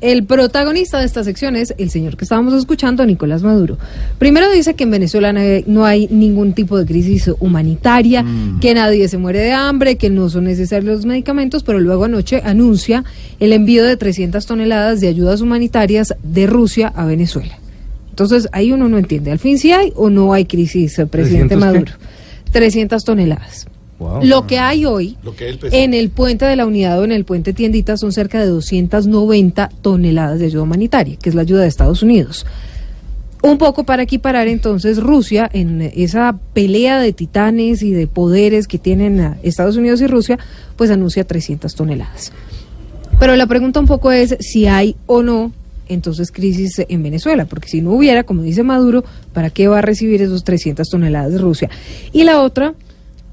El protagonista de esta sección es el señor que estábamos escuchando, Nicolás Maduro. Primero dice que en Venezuela no hay ningún tipo de crisis humanitaria, que nadie se muere de hambre, que no son necesarios los medicamentos, pero luego anoche anuncia el envío de 300 toneladas de ayudas humanitarias de Rusia a Venezuela. Entonces ahí uno no entiende, al fin si hay o no hay crisis, presidente Maduro. 300 toneladas. Lo que hay hoy en el puente de la unidad o en el puente tiendita son cerca de 290 toneladas de ayuda humanitaria, que es la ayuda de Estados Unidos. Un poco para equiparar entonces Rusia en esa pelea de titanes y de poderes que tienen Estados Unidos y Rusia, pues anuncia 300 toneladas. Pero la pregunta un poco es si hay o no entonces crisis en Venezuela, porque si no hubiera, como dice Maduro, ¿para qué va a recibir esos 300 toneladas de Rusia? Y la otra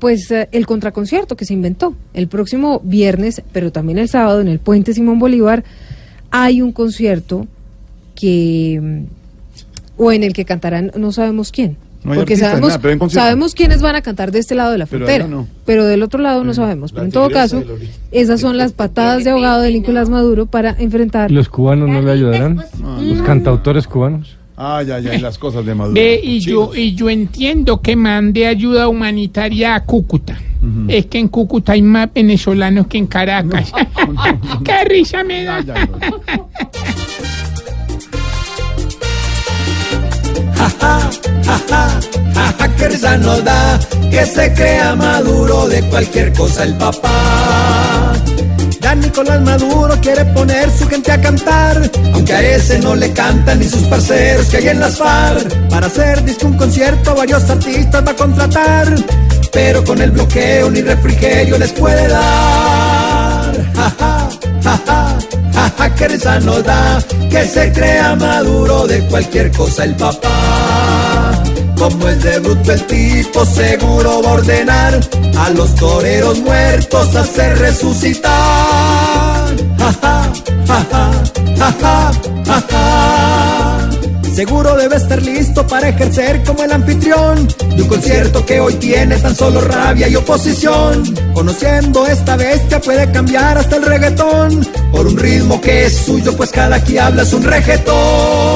pues eh, el contraconcierto que se inventó. El próximo viernes, pero también el sábado, en el Puente Simón Bolívar, hay un concierto que. Mm, o en el que cantarán no sabemos quién. porque sabemos, sabemos quiénes van a cantar de este lado de la frontera, pero, del otro lado no mm, sabemos. Pero en todo caso, esas son las patadas de ahogado de Nicolás Maduro para enfrentar. ¿Los cubanos no le ayudarán? ¿Los cantautores cubanos? Ah, ya, ya, las cosas de Maduro. Ve, y, yo, y yo entiendo que mande ayuda humanitaria a Cúcuta. Es que en Cúcuta hay más venezolanos que en Caracas. ¡Qué risa me da! qué risa nos da que se crea Maduro de cualquier cosa el papá. Nicolás Maduro quiere poner su gente a cantar, aunque a ese no le cantan ni sus parceros que hay en las FARC. Para hacer disco un concierto varios artistas va a contratar, pero con el bloqueo ni refrigerio les puede dar. Ja, ja, ja, ja, que risa nos da que se crea Maduro de cualquier cosa el papá. Como es de bruto el tipo, seguro va a ordenar a los toreros muertos hacer resucitar. Seguro debe estar listo para ejercer como el anfitrión de un concierto que hoy tiene tan solo rabia y oposición. Conociendo esta bestia puede cambiar hasta el reggaetón por un ritmo que es suyo, pues cada que habla es un reggaetón.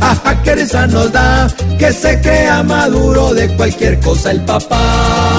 Ja, que risa nos da que se crea maduro de cualquier cosa el papá.